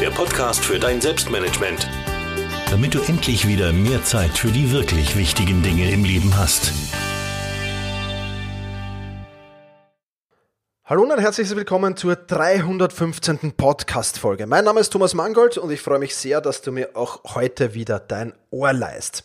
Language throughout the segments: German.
der Podcast für dein Selbstmanagement. Damit du endlich wieder mehr Zeit für die wirklich wichtigen Dinge im Leben hast. Hallo und herzlich willkommen zur 315. Podcast-Folge. Mein Name ist Thomas Mangold und ich freue mich sehr, dass du mir auch heute wieder dein Ohr leist.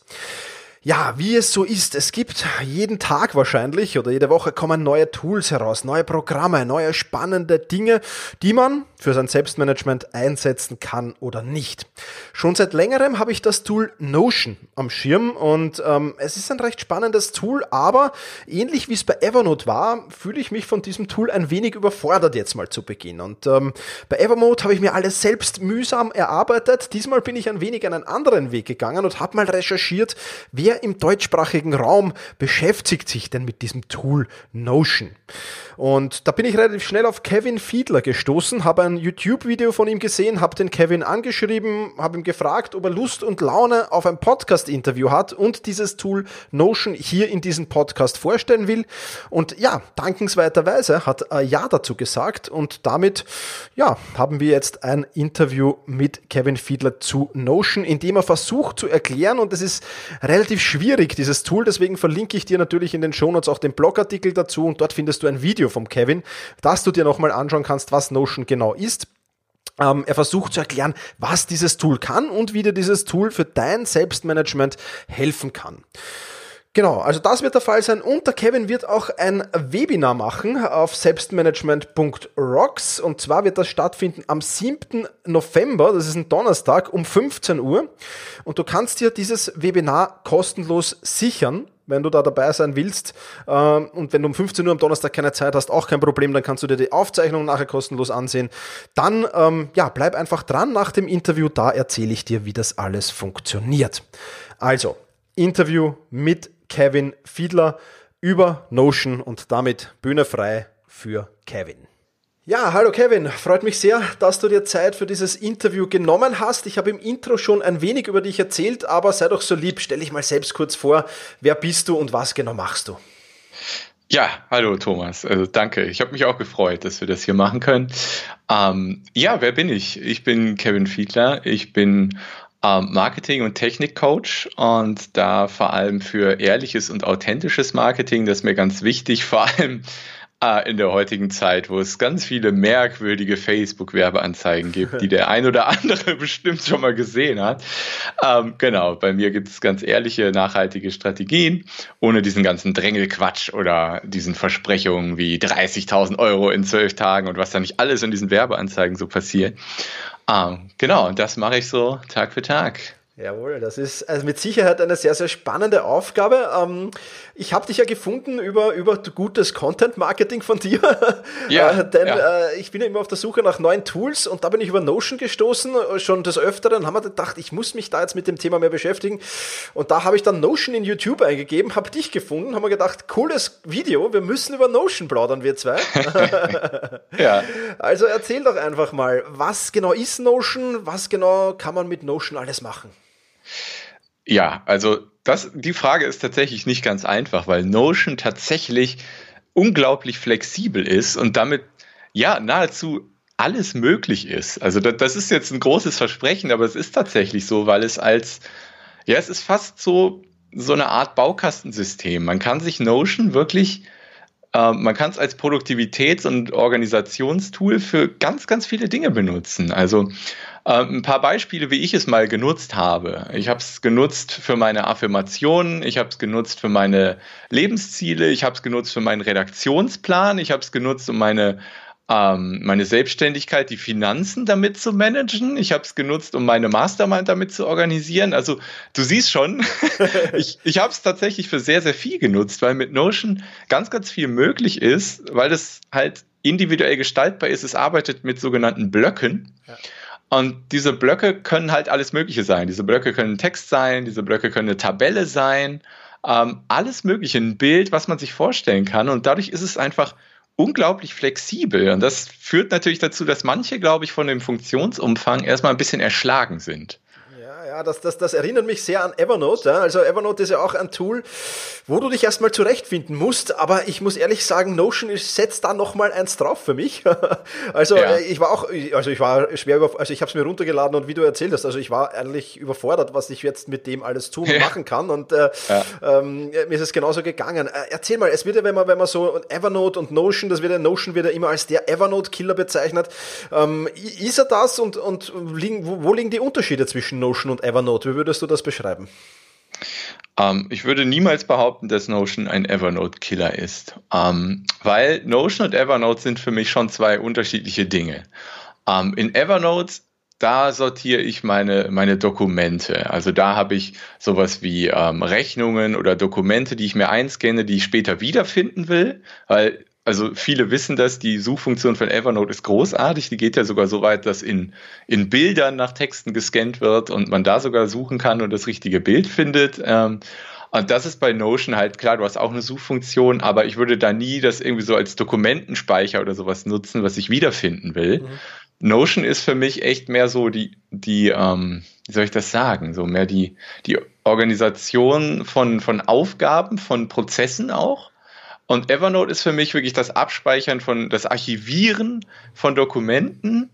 Ja, wie es so ist, es gibt jeden Tag wahrscheinlich oder jede Woche kommen neue Tools heraus, neue Programme, neue spannende Dinge, die man für sein Selbstmanagement einsetzen kann oder nicht. Schon seit längerem habe ich das Tool Notion am Schirm und ähm, es ist ein recht spannendes Tool, aber ähnlich wie es bei Evernote war, fühle ich mich von diesem Tool ein wenig überfordert jetzt mal zu Beginn. Und ähm, bei Evernote habe ich mir alles selbst mühsam erarbeitet. Diesmal bin ich ein wenig einen anderen Weg gegangen und habe mal recherchiert, wer im deutschsprachigen Raum beschäftigt sich denn mit diesem Tool Notion? Und da bin ich relativ schnell auf Kevin Fiedler gestoßen, habe ein YouTube-Video von ihm gesehen, habe den Kevin angeschrieben, habe ihm gefragt, ob er Lust und Laune auf ein Podcast-Interview hat und dieses Tool Notion hier in diesem Podcast vorstellen will. Und ja, dankenswerterweise hat er Ja dazu gesagt und damit, ja, haben wir jetzt ein Interview mit Kevin Fiedler zu Notion, in dem er versucht zu erklären und es ist relativ schwierig, dieses Tool, deswegen verlinke ich dir natürlich in den Shownotes auch den Blogartikel dazu und dort findest du ein Video vom Kevin, dass du dir nochmal anschauen kannst, was Notion genau ist. Ähm, er versucht zu erklären, was dieses Tool kann und wie dir dieses Tool für dein Selbstmanagement helfen kann. Genau, also das wird der Fall sein und der Kevin wird auch ein Webinar machen auf selbstmanagement.rocks und zwar wird das stattfinden am 7. November, das ist ein Donnerstag um 15 Uhr und du kannst dir dieses Webinar kostenlos sichern wenn du da dabei sein willst. Ähm, und wenn du um 15 Uhr am Donnerstag keine Zeit hast, auch kein Problem, dann kannst du dir die Aufzeichnung nachher kostenlos ansehen. Dann, ähm, ja, bleib einfach dran nach dem Interview, da erzähle ich dir, wie das alles funktioniert. Also, Interview mit Kevin Fiedler über Notion und damit Bühne frei für Kevin. Ja, hallo Kevin, freut mich sehr, dass du dir Zeit für dieses Interview genommen hast. Ich habe im Intro schon ein wenig über dich erzählt, aber sei doch so lieb, stell dich mal selbst kurz vor, wer bist du und was genau machst du? Ja, hallo Thomas, also danke. Ich habe mich auch gefreut, dass wir das hier machen können. Ähm, ja, wer bin ich? Ich bin Kevin Fiedler. Ich bin ähm, Marketing- und Technikcoach und da vor allem für ehrliches und authentisches Marketing, das ist mir ganz wichtig, vor allem in der heutigen Zeit, wo es ganz viele merkwürdige Facebook-Werbeanzeigen gibt, die der ein oder andere bestimmt schon mal gesehen hat. Ähm, genau, bei mir gibt es ganz ehrliche, nachhaltige Strategien, ohne diesen ganzen Drängelquatsch oder diesen Versprechungen wie 30.000 Euro in zwölf Tagen und was da nicht alles in diesen Werbeanzeigen so passiert. Ähm, genau, das mache ich so Tag für Tag. Jawohl, das ist also mit Sicherheit eine sehr, sehr spannende Aufgabe. Ähm, ich habe dich ja gefunden über, über gutes Content-Marketing von dir. Ja, äh, denn ja. Äh, ich bin ja immer auf der Suche nach neuen Tools und da bin ich über Notion gestoßen. Schon des Öfteren haben wir gedacht, ich muss mich da jetzt mit dem Thema mehr beschäftigen. Und da habe ich dann Notion in YouTube eingegeben, habe dich gefunden, haben wir gedacht, cooles Video, wir müssen über Notion plaudern, wir zwei. ja. Also erzähl doch einfach mal, was genau ist Notion, was genau kann man mit Notion alles machen? Ja, also das, die Frage ist tatsächlich nicht ganz einfach, weil Notion tatsächlich unglaublich flexibel ist und damit ja nahezu alles möglich ist. Also das, das ist jetzt ein großes Versprechen, aber es ist tatsächlich so, weil es als ja, es ist fast so so eine Art Baukastensystem. Man kann sich Notion wirklich äh, man kann es als Produktivitäts- und Organisationstool für ganz, ganz viele Dinge benutzen. Also ähm, ein paar Beispiele, wie ich es mal genutzt habe. Ich habe es genutzt für meine Affirmationen, ich habe es genutzt für meine Lebensziele, ich habe es genutzt für meinen Redaktionsplan, ich habe es genutzt, um meine ähm, meine Selbstständigkeit, die Finanzen damit zu managen. Ich habe es genutzt, um meine Mastermind damit zu organisieren. Also du siehst schon, ich, ich habe es tatsächlich für sehr, sehr viel genutzt, weil mit Notion ganz, ganz viel möglich ist, weil das halt individuell gestaltbar ist. Es arbeitet mit sogenannten Blöcken. Ja. Und diese Blöcke können halt alles Mögliche sein. Diese Blöcke können Text sein, diese Blöcke können eine Tabelle sein, ähm, alles Mögliche, ein Bild, was man sich vorstellen kann. Und dadurch ist es einfach unglaublich flexibel. Und das führt natürlich dazu, dass manche, glaube ich, von dem Funktionsumfang erstmal ein bisschen erschlagen sind. Ja, das, das, das erinnert mich sehr an Evernote. Ja. Also Evernote ist ja auch ein Tool, wo du dich erstmal zurechtfinden musst. Aber ich muss ehrlich sagen, Notion setzt da nochmal eins drauf für mich. also ja. Äh, ich war auch, also ich war schwer über, also ich habe es mir runtergeladen und wie du erzählt hast, also ich war eigentlich überfordert, was ich jetzt mit dem alles tun und machen kann. Und äh, ähm, mir ist es genauso gegangen. Äh, erzähl mal, es wird ja, wenn man, wenn man so Evernote und Notion, das wird ja Notion wird ja immer als der Evernote-Killer bezeichnet. Ähm, ist er das und, und liegen, wo, wo liegen die Unterschiede zwischen Notion und Evernote. Wie würdest du das beschreiben? Um, ähm, ich würde niemals behaupten, dass Notion ein Evernote-Killer ist, um, ähm, weil Notion und Evernote sind für mich schon zwei unterschiedliche Dinge. Um, ähm, in Evernote da sortiere ich meine, meine Dokumente. Also da habe ich sowas wie ähm, Rechnungen oder Dokumente, die ich mir einscanne, die ich später wiederfinden will, weil also viele wissen das, die Suchfunktion von Evernote ist großartig. Die geht ja sogar so weit, dass in, in Bildern nach Texten gescannt wird und man da sogar suchen kann und das richtige Bild findet. Ähm, und das ist bei Notion halt klar, du hast auch eine Suchfunktion, aber ich würde da nie das irgendwie so als Dokumentenspeicher oder sowas nutzen, was ich wiederfinden will. Mhm. Notion ist für mich echt mehr so die, die, ähm, wie soll ich das sagen, so mehr die, die Organisation von, von Aufgaben, von Prozessen auch. Und Evernote ist für mich wirklich das Abspeichern von, das Archivieren von Dokumenten.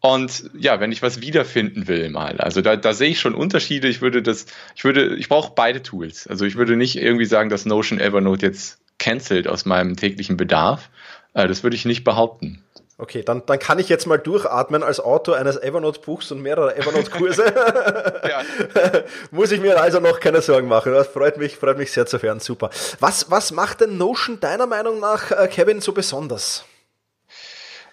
Und ja, wenn ich was wiederfinden will mal, also da, da sehe ich schon Unterschiede. Ich würde das, ich würde, ich brauche beide Tools. Also ich würde nicht irgendwie sagen, dass Notion Evernote jetzt cancelt aus meinem täglichen Bedarf. Äh, das würde ich nicht behaupten. Okay, dann, dann kann ich jetzt mal durchatmen als Autor eines Evernote-Buchs und mehrerer Evernote-Kurse. Muss ich mir also noch keine Sorgen machen. Das freut mich, freut mich sehr zu hören. Super. Was, was macht denn Notion deiner Meinung nach, äh, Kevin, so besonders?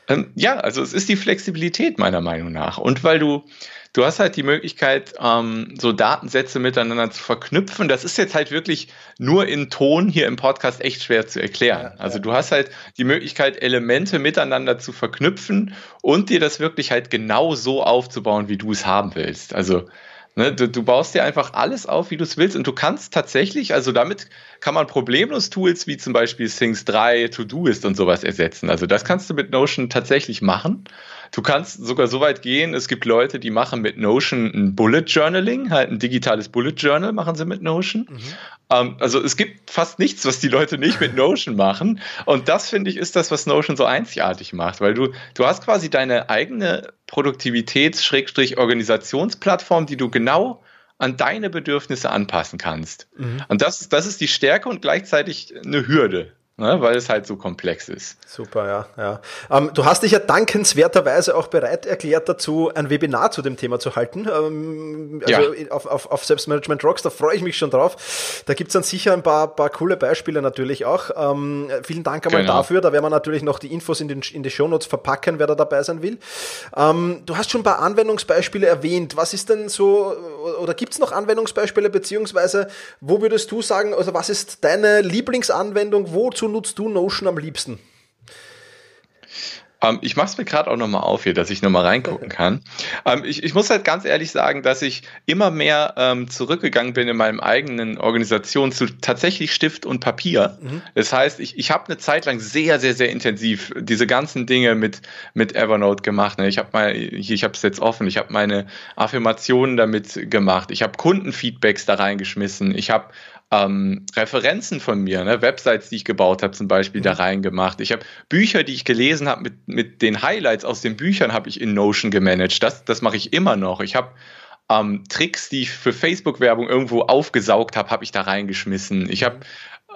Ähm, ja, also es ist die Flexibilität meiner Meinung nach. Und weil du, du hast halt die Möglichkeit, ähm, so Datensätze miteinander zu verknüpfen. Das ist jetzt halt wirklich nur in Ton hier im Podcast echt schwer zu erklären. also du hast halt die Möglichkeit, Elemente miteinander zu verknüpfen und dir das wirklich halt genau so aufzubauen, wie du es haben willst. Also Ne, du, du, baust dir einfach alles auf, wie du es willst und du kannst tatsächlich, also damit kann man problemlos Tools wie zum Beispiel Things 3, To-Do-Ist und sowas ersetzen. Also das kannst du mit Notion tatsächlich machen. Du kannst sogar so weit gehen, es gibt Leute, die machen mit Notion ein Bullet Journaling, halt ein digitales Bullet Journal machen sie mit Notion. Mhm. Ähm, also es gibt fast nichts, was die Leute nicht mit Notion machen. Und das, finde ich, ist das, was Notion so einzigartig macht, weil du, du hast quasi deine eigene Produktivitäts-Organisationsplattform, die du genau an deine Bedürfnisse anpassen kannst. Mhm. Und das, das ist die Stärke und gleichzeitig eine Hürde. Ne, weil es halt so komplex ist. Super, ja. ja. Ähm, du hast dich ja dankenswerterweise auch bereit erklärt dazu, ein Webinar zu dem Thema zu halten. Ähm, also ja. auf, auf, auf Selbstmanagement Rocks, da freue ich mich schon drauf. Da gibt's dann sicher ein paar, paar coole Beispiele natürlich auch. Ähm, vielen Dank einmal genau. dafür. Da werden wir natürlich noch die Infos in, den, in die Shownotes verpacken, wer da dabei sein will. Ähm, du hast schon ein paar Anwendungsbeispiele erwähnt. Was ist denn so, oder gibt's noch Anwendungsbeispiele, beziehungsweise wo würdest du sagen, also was ist deine Lieblingsanwendung, wozu nutzt du Notion am liebsten? Ähm, ich mache es mir gerade auch nochmal auf hier, dass ich nochmal reingucken kann. Ähm, ich, ich, muss halt ganz ehrlich sagen, dass ich immer mehr ähm, zurückgegangen bin in meinem eigenen Organisation zu tatsächlich Stift und Papier. Mhm. Das heißt, ich, ich habe eine Zeit lang sehr, sehr, sehr intensiv diese ganzen Dinge mit, mit Evernote gemacht. Ne? Ich habe mal, ich habe es jetzt offen, ich habe meine Affirmationen damit gemacht, ich habe Kundenfeedbacks da reingeschmissen, ich habe ähm, Referenzen von mir, ne, Websites, die ich gebaut habe, zum Beispiel mhm. da reingemacht. Ich habe Bücher, die ich gelesen habe, mit, mit den Highlights aus den Büchern habe ich in Notion gemanagt. Das, das mache ich immer noch. Ich habe ähm, Tricks, die ich für Facebook-Werbung irgendwo aufgesaugt habe, habe ich da reingeschmissen. Ich habe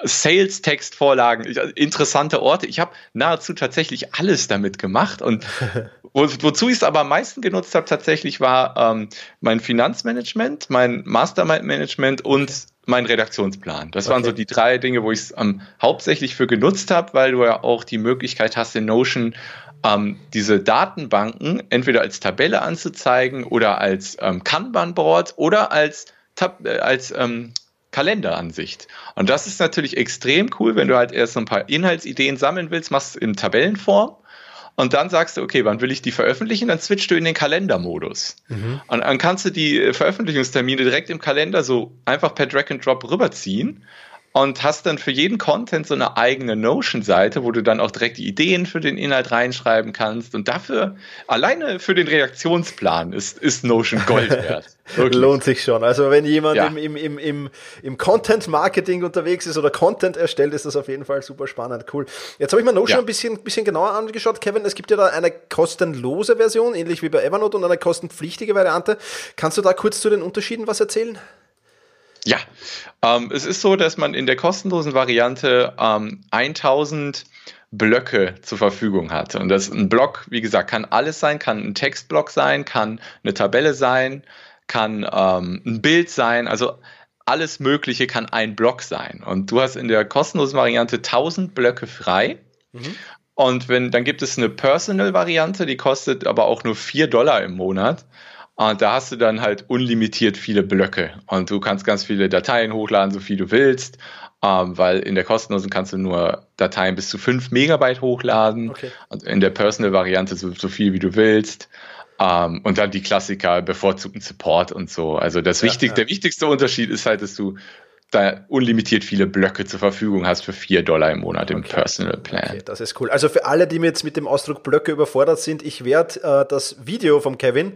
Sales-Text-Vorlagen, interessante Orte. Ich habe nahezu tatsächlich alles damit gemacht. Und wo, wozu ich es aber am meisten genutzt habe, tatsächlich war ähm, mein Finanzmanagement, mein Mastermind-Management und mein Redaktionsplan. Das okay. waren so die drei Dinge, wo ich es ähm, hauptsächlich für genutzt habe, weil du ja auch die Möglichkeit hast, in Notion ähm, diese Datenbanken entweder als Tabelle anzuzeigen oder als ähm, Kanban-Board oder als, Tab äh, als ähm, Kalenderansicht. Und das ist natürlich extrem cool, wenn du halt erst so ein paar Inhaltsideen sammeln willst, machst in Tabellenform und dann sagst du, okay, wann will ich die veröffentlichen? Dann switchst du in den Kalendermodus. Mhm. Und dann kannst du die äh, Veröffentlichungstermine direkt im Kalender so einfach per Drag and Drop rüberziehen und hast dann für jeden Content so eine eigene Notion-Seite, wo du dann auch direkt die Ideen für den Inhalt reinschreiben kannst. Und dafür, alleine für den Reaktionsplan, ist, ist Notion Gold wert. Lohnt sich schon. Also wenn jemand ja. im, im, im, im, im Content-Marketing unterwegs ist oder Content erstellt, ist das auf jeden Fall super spannend. Cool. Jetzt habe ich mir Notion ja. ein bisschen, bisschen genauer angeschaut. Kevin, es gibt ja da eine kostenlose Version, ähnlich wie bei Evernote, und eine kostenpflichtige Variante. Kannst du da kurz zu den Unterschieden was erzählen? Ja, ähm, es ist so, dass man in der kostenlosen Variante ähm, 1000 Blöcke zur Verfügung hat. Und das ein Block, wie gesagt, kann alles sein, kann ein Textblock sein, kann eine Tabelle sein, kann ähm, ein Bild sein, also alles Mögliche kann ein Block sein. Und du hast in der kostenlosen Variante 1000 Blöcke frei. Mhm. Und wenn, dann gibt es eine Personal-Variante, die kostet aber auch nur 4 Dollar im Monat. Und da hast du dann halt unlimitiert viele Blöcke und du kannst ganz viele Dateien hochladen, so viel du willst, ähm, weil in der kostenlosen kannst du nur Dateien bis zu 5 Megabyte hochladen okay. und in der Personal-Variante so, so viel wie du willst. Ähm, und dann die Klassiker, bevorzugten Support und so. Also das ja, wichtig, ja. der wichtigste Unterschied ist halt, dass du da unlimitiert viele Blöcke zur Verfügung hast für 4 Dollar im Monat im okay. Personal Plan. Okay, das ist cool. Also für alle, die jetzt mit dem Ausdruck Blöcke überfordert sind, ich werde äh, das Video von Kevin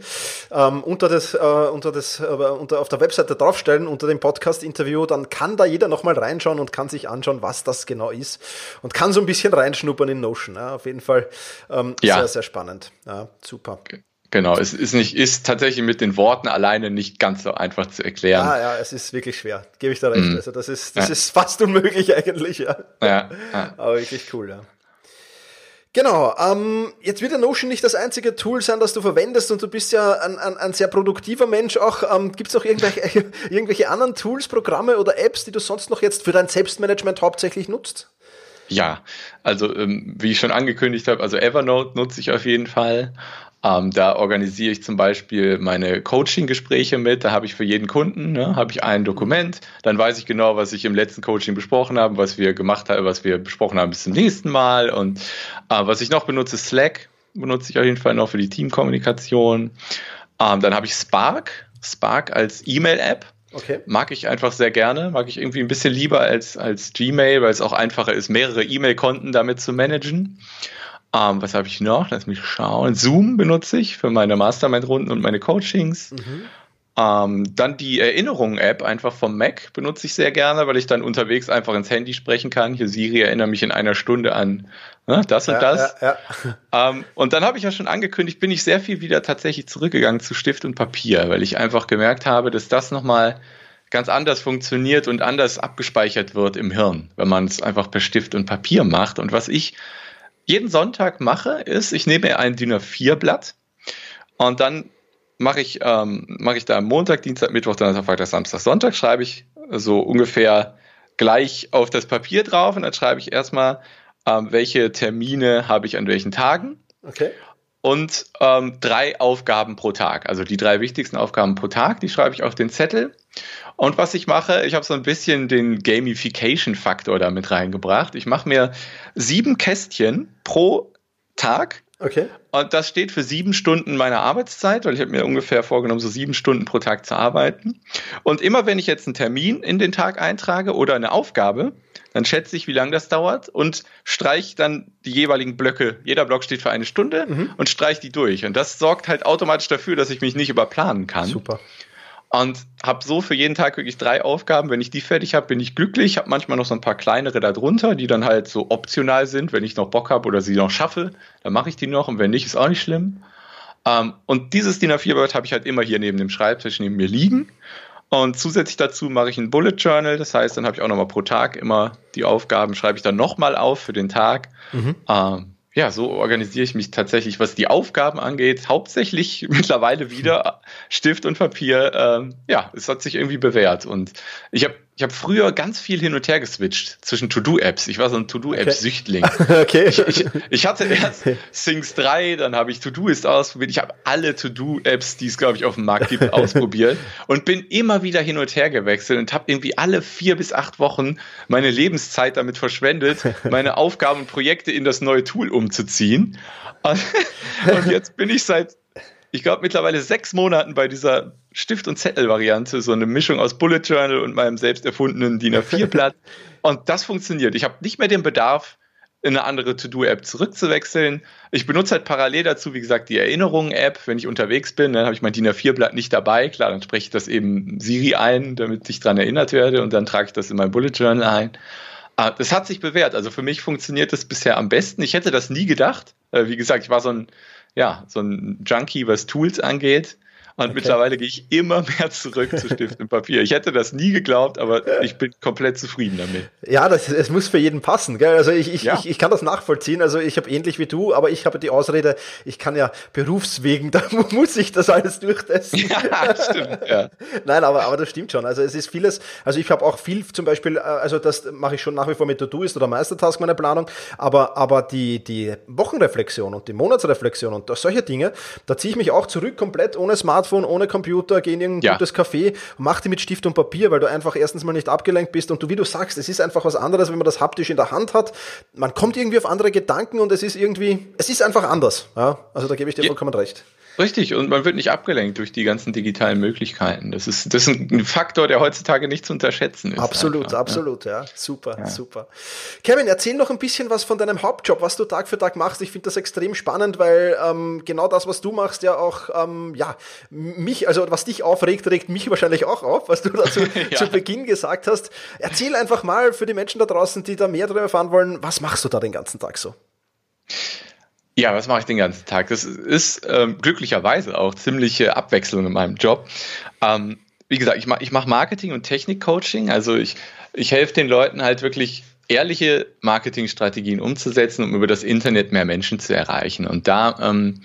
ähm, unter das, äh, unter das, äh, unter, auf der Webseite draufstellen, unter dem Podcast-Interview, dann kann da jeder nochmal reinschauen und kann sich anschauen, was das genau ist und kann so ein bisschen reinschnuppern in Notion. Ja, auf jeden Fall ähm, ja. sehr, sehr spannend. Ja, super. Okay. Genau, es ist nicht, ist tatsächlich mit den Worten alleine nicht ganz so einfach zu erklären. Ja, ja, es ist wirklich schwer, gebe ich da recht. Mhm. Also das ist, das ja. ist fast unmöglich eigentlich, ja. ja. ja. Aber wirklich cool, ja. Genau, ähm, jetzt wird der Notion nicht das einzige Tool sein, das du verwendest und du bist ja ein, ein, ein sehr produktiver Mensch auch. Ähm, Gibt es auch irgendwelche, irgendwelche anderen Tools, Programme oder Apps, die du sonst noch jetzt für dein Selbstmanagement hauptsächlich nutzt? Ja, also ähm, wie ich schon angekündigt habe, also Evernote nutze ich auf jeden Fall. Ähm, da organisiere ich zum Beispiel meine Coaching-Gespräche mit. Da habe ich für jeden Kunden ne, habe ich ein Dokument. Dann weiß ich genau, was ich im letzten Coaching besprochen habe, was wir gemacht haben, was wir besprochen haben bis zum nächsten Mal. Und äh, was ich noch benutze, Slack benutze ich auf jeden Fall noch für die Teamkommunikation. Ähm, dann habe ich Spark, Spark als E-Mail-App. Okay. Mag ich einfach sehr gerne, mag ich irgendwie ein bisschen lieber als, als Gmail, weil es auch einfacher ist, mehrere E-Mail-Konten damit zu managen. Ähm, was habe ich noch? Lass mich schauen. Zoom benutze ich für meine Mastermind-Runden und meine Coachings. Mhm. Ähm, dann die Erinnerungen-App einfach vom Mac benutze ich sehr gerne, weil ich dann unterwegs einfach ins Handy sprechen kann. Hier Siri erinnere mich in einer Stunde an ne, das und ja, das. Ja, ja. Ähm, und dann habe ich ja schon angekündigt, bin ich sehr viel wieder tatsächlich zurückgegangen zu Stift und Papier, weil ich einfach gemerkt habe, dass das nochmal ganz anders funktioniert und anders abgespeichert wird im Hirn, wenn man es einfach per Stift und Papier macht. Und was ich jeden Sonntag mache, ist, ich nehme ein DIN A4-Blatt und dann mache ich, ähm, mache ich da Montag, Dienstag, Mittwoch, Donnerstag, Freitag, Samstag, Sonntag, schreibe ich so ungefähr gleich auf das Papier drauf und dann schreibe ich erstmal, ähm, welche Termine habe ich an welchen Tagen. Okay. Und ähm, drei Aufgaben pro Tag. Also die drei wichtigsten Aufgaben pro Tag, die schreibe ich auf den Zettel. Und was ich mache, ich habe so ein bisschen den Gamification-Faktor damit reingebracht. Ich mache mir sieben Kästchen pro Tag Okay. und das steht für sieben Stunden meiner Arbeitszeit, weil ich habe mir ungefähr vorgenommen, so sieben Stunden pro Tag zu arbeiten. Und immer wenn ich jetzt einen Termin in den Tag eintrage oder eine Aufgabe, dann schätze ich, wie lange das dauert und streiche dann die jeweiligen Blöcke. Jeder Block steht für eine Stunde und streiche die durch. Und das sorgt halt automatisch dafür, dass ich mich nicht überplanen kann. Super. Und habe so für jeden Tag wirklich drei Aufgaben. Wenn ich die fertig habe, bin ich glücklich. Habe manchmal noch so ein paar kleinere darunter, die dann halt so optional sind. Wenn ich noch Bock habe oder sie noch schaffe, dann mache ich die noch. Und wenn nicht, ist auch nicht schlimm. Ähm, und dieses DIN A4-Blatt habe ich halt immer hier neben dem Schreibtisch neben mir liegen. Und zusätzlich dazu mache ich ein Bullet Journal. Das heißt, dann habe ich auch nochmal pro Tag immer die Aufgaben, schreibe ich dann nochmal auf für den Tag. Ähm, ja, so organisiere ich mich tatsächlich, was die Aufgaben angeht, hauptsächlich mittlerweile wieder Stift und Papier. Ähm, ja, es hat sich irgendwie bewährt. Und ich habe ich hab früher ganz viel hin und her geswitcht zwischen To-Do-Apps. Ich war so ein To-Do-App-Süchtling. Okay. Ich, ich, ich hatte erst Things 3, dann habe ich To-Doist ausprobiert. Ich habe alle To-Do-Apps, die es, glaube ich, auf dem Markt gibt, ausprobiert und bin immer wieder hin und her gewechselt und habe irgendwie alle vier bis acht Wochen meine Lebenszeit damit verschwendet, meine Aufgaben und Projekte in das neue Tool umzuziehen. Und, und jetzt bin ich seit, ich glaube, mittlerweile sechs Monaten bei dieser Stift- und Zettel-Variante, so eine Mischung aus Bullet Journal und meinem selbst erfundenen DIN A4-Blatt. Und das funktioniert. Ich habe nicht mehr den Bedarf, in eine andere To-Do-App zurückzuwechseln. Ich benutze halt parallel dazu, wie gesagt, die Erinnerungen-App. Wenn ich unterwegs bin, dann habe ich mein DIN A4-Blatt nicht dabei. Klar, dann spreche ich das eben Siri ein, damit ich daran erinnert werde und dann trage ich das in mein Bullet Journal ein. Ah, Das hat sich bewährt. Also für mich funktioniert das bisher am besten. Ich hätte das nie gedacht. Äh, Wie gesagt, ich war so ein, ja, so ein Junkie, was Tools angeht. Und mittlerweile gehe ich immer mehr zurück zu Stift und Papier. Ich hätte das nie geglaubt, aber ich bin komplett zufrieden damit. Ja, das, es muss für jeden passen. Gell? Also ich, ich, Ja. ich, ich kann das nachvollziehen. Also ich habe ähnlich wie du, aber ich habe die Ausrede, ich kann ja berufswegen, da muss ich das alles durchtesten. Ja, stimmt. Ja. Nein, aber, aber das stimmt schon. Also es ist vieles, also ich habe auch viel zum Beispiel, äh, also das mache ich schon nach wie vor mit To-Do-Ist oder Meistertask, meine Planung, aber, aber die, die Wochenreflexion und die Monatsreflexion und solche Dinge, da ziehe ich mich auch zurück, komplett ohne Smartphone, ohne Computer, gehe in irgendein Ja. gutes Café und mache die mit Stift und Papier, weil du einfach erstens mal nicht abgelenkt bist und du, wie du sagst, es ist einfach was anderes, wenn man das haptisch in der Hand hat. Man kommt irgendwie auf andere Gedanken und es ist irgendwie, es ist einfach anders. Ja? Also da gebe ich dir Ja. vollkommen recht. Richtig, und man wird nicht abgelenkt durch die ganzen digitalen Möglichkeiten. Das ist, das ist ein Faktor, der heutzutage nicht zu unterschätzen ist. Absolut, einfach, ne? absolut, ja. Super, super. Kevin, erzähl noch ein bisschen was von deinem Hauptjob, was du Tag für Tag machst. Ich finde das extrem spannend, weil ähm, genau das, was du machst, ja auch, ähm, ja, mich, also was dich aufregt, regt mich wahrscheinlich auch auf, was du dazu Ja. zu Beginn gesagt hast. Erzähl einfach mal für die Menschen da draußen, die da mehr darüber erfahren wollen, was machst du da den ganzen Tag so? Ja, was mache ich den ganzen Tag? Das ist ähm, glücklicherweise auch ziemliche Abwechslung in meinem Job. Ähm, wie gesagt, ich mache ich mach Marketing und Technik-Coaching. Also ich, ich helfe den Leuten halt wirklich ehrliche Marketingstrategien umzusetzen, um über das Internet mehr Menschen zu erreichen. Und da ähm,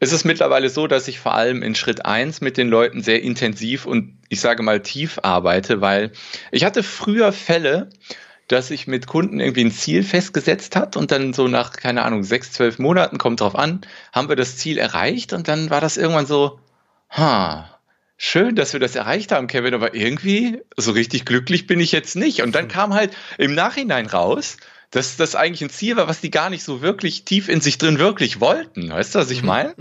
ist es mittlerweile so, dass ich vor allem in Schritt eins mit den Leuten sehr intensiv und ich sage mal tief arbeite, weil ich hatte früher Fälle, dass ich mit Kunden irgendwie ein Ziel festgesetzt hat und dann so nach, keine Ahnung, sechs, zwölf Monaten, kommt drauf an, haben wir das Ziel erreicht und dann war das irgendwann so, ha, schön, dass wir das erreicht haben, Kevin, aber irgendwie so richtig glücklich bin ich jetzt nicht. Und dann kam halt im Nachhinein raus, dass das eigentlich ein Ziel war, was die gar nicht so wirklich tief in sich drin wirklich wollten. Weißt du, was ich meine?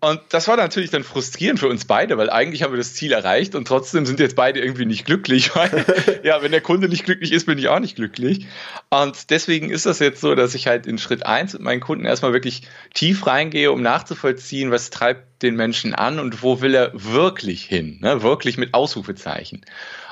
Und das war natürlich dann frustrierend für uns beide, weil eigentlich haben wir das Ziel erreicht und trotzdem sind jetzt beide irgendwie nicht glücklich, weil ja, wenn der Kunde nicht glücklich ist, bin ich auch nicht glücklich. Und deswegen ist das jetzt so, dass ich halt in Schritt eins mit meinen Kunden erstmal wirklich tief reingehe, um nachzuvollziehen, was treibt den Menschen an und wo will er wirklich hin, ne? wirklich mit Ausrufezeichen.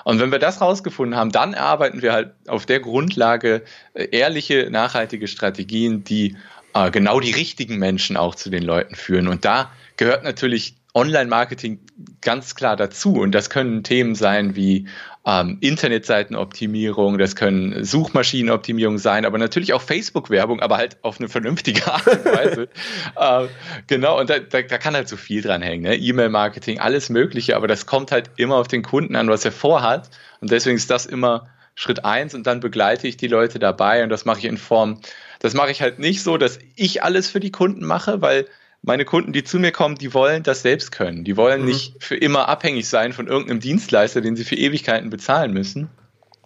Und wenn wir das rausgefunden haben, dann erarbeiten wir halt auf der Grundlage äh, ehrliche, nachhaltige Strategien, die äh, genau die richtigen Menschen auch zu den Leuten führen. Und da gehört natürlich Online-Marketing ganz klar dazu. Und das können Themen sein wie ähm, Internetseitenoptimierung, das können Suchmaschinenoptimierung sein, aber natürlich auch Facebook-Werbung, aber halt auf eine vernünftige Art und Weise. äh, genau, und da, da, da, kann halt so viel dran hängen. Ne? E-Mail-Marketing, alles Mögliche, aber das kommt halt immer auf den Kunden an, was er vorhat. Und deswegen ist das immer Schritt eins und dann begleite ich die Leute dabei und das mache ich in Form, das mache ich halt nicht so, dass ich alles für die Kunden mache, weil meine Kunden, die zu mir kommen, die wollen das selbst können. Die wollen mhm. nicht für immer abhängig sein von irgendeinem Dienstleister, den sie für Ewigkeiten bezahlen müssen.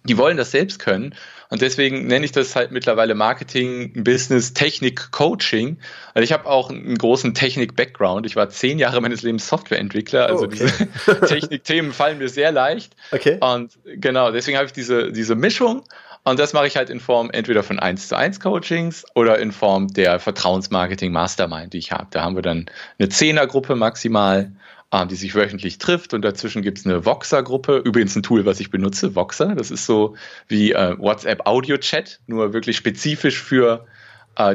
Die wollen das selbst können. Und deswegen nenne ich das halt mittlerweile Marketing, Business, Technik, Coaching. Also ich habe auch einen großen Technik-Background. Ich war zehn Jahre meines Lebens Softwareentwickler. Also oh, okay. diese Technikthemen fallen mir sehr leicht. Okay. Und genau, deswegen habe ich diese, diese Mischung. Und das mache ich halt in Form entweder von 1 zu 1 Coachings oder in Form der Vertrauensmarketing Mastermind, die ich habe. Da haben wir dann eine Zehnergruppe maximal, äh, die sich wöchentlich trifft und dazwischen gibt es eine Voxer-Gruppe. Übrigens ein Tool, was ich benutze, Voxer. Das ist so wie äh, WhatsApp Audio Chat, nur wirklich spezifisch für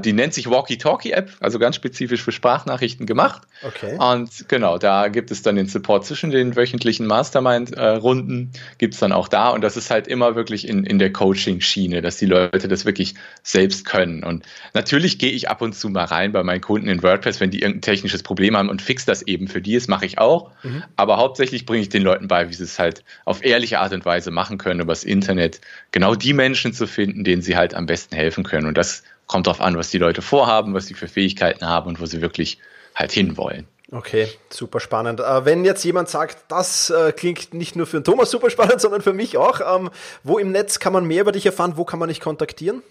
die nennt sich Walkie-Talkie-App, also ganz spezifisch für Sprachnachrichten gemacht. Okay. Und genau, da gibt es dann den Support zwischen den wöchentlichen Mastermind-Runden, gibt es dann auch da. Und das ist halt immer wirklich in, in der Coaching-Schiene, dass die Leute das wirklich selbst können. Und natürlich gehe ich ab und zu mal rein bei meinen Kunden in WordPress, wenn die irgendein technisches Problem haben und fix das eben für die. Das mache ich auch. Mhm. Aber hauptsächlich bringe ich den Leuten bei, wie sie es halt auf ehrliche Art und Weise machen können, übers Internet genau die Menschen zu finden, denen sie halt am besten helfen können. Und das kommt darauf an, was die Leute vorhaben, was sie für Fähigkeiten haben und wo sie wirklich halt hinwollen. Okay, super spannend. Äh, wenn jetzt jemand sagt, das äh, klingt nicht nur für den Thomas super spannend, sondern für mich auch, ähm, wo im Netz kann man mehr über dich erfahren? Wo kann man dich kontaktieren?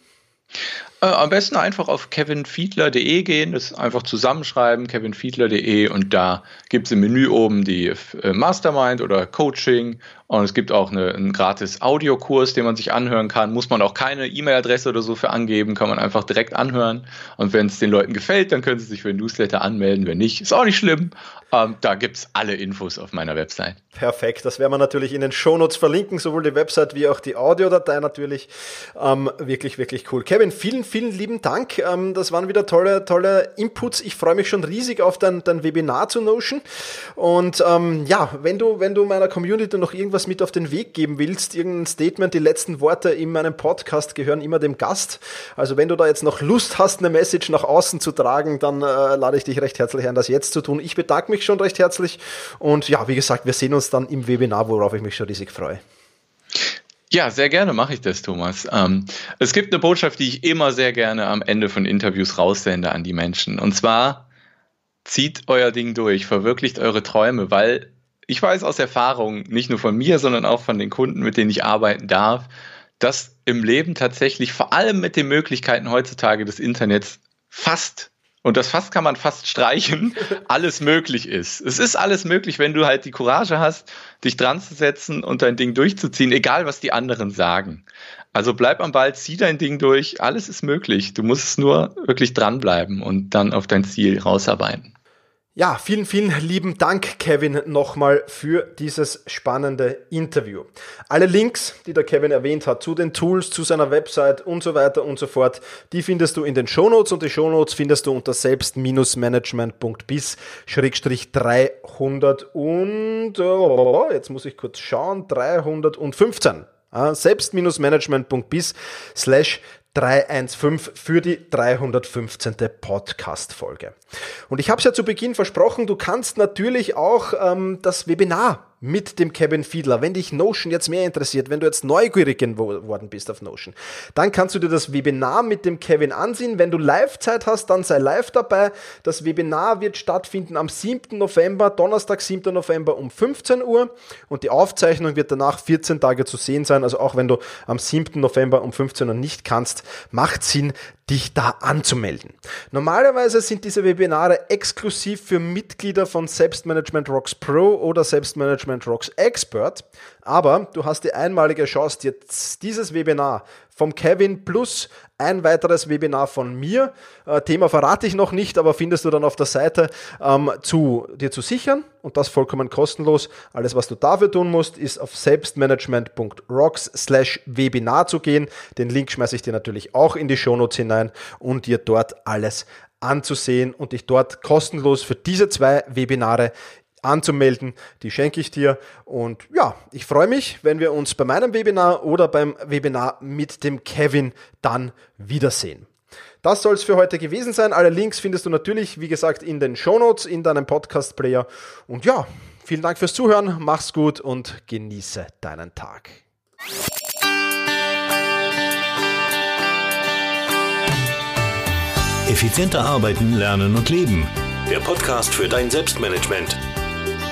Äh, am besten einfach auf kevinfiedler.de gehen, das einfach zusammenschreiben, kevinfiedler.de und da gibt es im Menü oben die Mastermind oder Coaching und es gibt auch eine, einen gratis Audiokurs, den man sich anhören kann. Muss man auch keine E-Mail-Adresse oder so für angeben, kann man einfach direkt anhören. Und wenn es den Leuten gefällt, dann können sie sich für den Newsletter anmelden. Wenn nicht, ist auch nicht schlimm. Ähm, da gibt es alle Infos auf meiner Website. Perfekt, das werden wir natürlich in den Shownotes verlinken, sowohl die Website wie auch die Audiodatei natürlich. Ähm, wirklich, wirklich cool. Kevin, vielen, vielen lieben Dank. Ähm, das waren wieder tolle, tolle Inputs. Ich freue mich schon riesig auf dein, dein Webinar zu Notion. Und ähm, ja, wenn du, wenn du meiner Community noch irgendwas was mit auf den Weg geben willst, irgendein Statement, die letzten Worte in meinem Podcast gehören immer dem Gast. Also wenn du da jetzt noch Lust hast, eine Message nach außen zu tragen, dann äh, lade ich dich recht herzlich ein, das jetzt zu tun. Ich bedanke mich schon recht herzlich und ja, wie gesagt, wir sehen uns dann im Webinar, worauf ich mich schon riesig freue. Ja, sehr gerne mache ich das, Thomas. Ähm, es gibt eine Botschaft, die ich immer sehr gerne am Ende von Interviews raussende an die Menschen. Und zwar, zieht euer Ding durch, verwirklicht eure Träume, weil ich weiß aus Erfahrung, nicht nur von mir, sondern auch von den Kunden, mit denen ich arbeiten darf, dass im Leben tatsächlich vor allem mit den Möglichkeiten heutzutage des Internets fast und das fast kann man fast streichen, alles möglich ist. Es ist alles möglich, wenn du halt die Courage hast, dich dran zu setzen und dein Ding durchzuziehen, egal was die anderen sagen. Also bleib am Ball, zieh dein Ding durch, alles ist möglich. Du musst es nur wirklich dranbleiben und dann auf dein Ziel rausarbeiten. Ja, vielen, vielen lieben Dank, Kevin, nochmal für dieses spannende Interview. Alle Links, die der Kevin erwähnt hat, zu den Tools, zu seiner Website und so weiter und so fort, die findest du in den Shownotes und die Shownotes findest du unter selbst-management.bis-300 und, oh, jetzt muss ich kurz schauen, 315 selbst-management.bis slash 315 für die 315. Podcast-Folge. Und ich habe es ja zu Beginn versprochen, du kannst natürlich auch ähm, das Webinar mit dem Kevin Fiedler. Wenn dich Notion jetzt mehr interessiert, wenn du jetzt neugierig geworden bist auf Notion, dann kannst du dir das Webinar mit dem Kevin ansehen. Wenn du Live-Zeit hast, dann sei live dabei. Das Webinar wird stattfinden am 7. November, Donnerstag, 7. November um 15 Uhr und die Aufzeichnung wird danach 14 Tage zu sehen sein. Also auch wenn du am 7. November um 15 Uhr nicht kannst, macht Sinn, dich da anzumelden. Normalerweise sind diese Webinare exklusiv für Mitglieder von Selbstmanagement Rocks Pro oder Selbstmanagement Rocks Expert, aber du hast die einmalige Chance, dir dieses Webinar vom Kevin plus ein weiteres Webinar von mir, äh, Thema verrate ich noch nicht, aber findest du dann auf der Seite, ähm, zu dir zu sichern und das vollkommen kostenlos. Alles, was du dafür tun musst, ist auf selbstmanagement.rocks slash Webinar zu gehen. Den Link schmeiße ich dir natürlich auch in die Shownotes hinein und dir dort alles anzusehen und dich dort kostenlos für diese zwei Webinare anzumelden. Die schenke ich dir. Und ja, ich freue mich, wenn wir uns bei meinem Webinar oder beim Webinar mit dem Kevin dann wiedersehen. Das soll es für heute gewesen sein. Alle Links findest du natürlich, wie gesagt, in den Shownotes, in deinem Podcast-Player. Und ja, vielen Dank fürs Zuhören, mach's gut und genieße deinen Tag. Effizienter arbeiten, lernen und leben. Der Podcast für dein Selbstmanagement.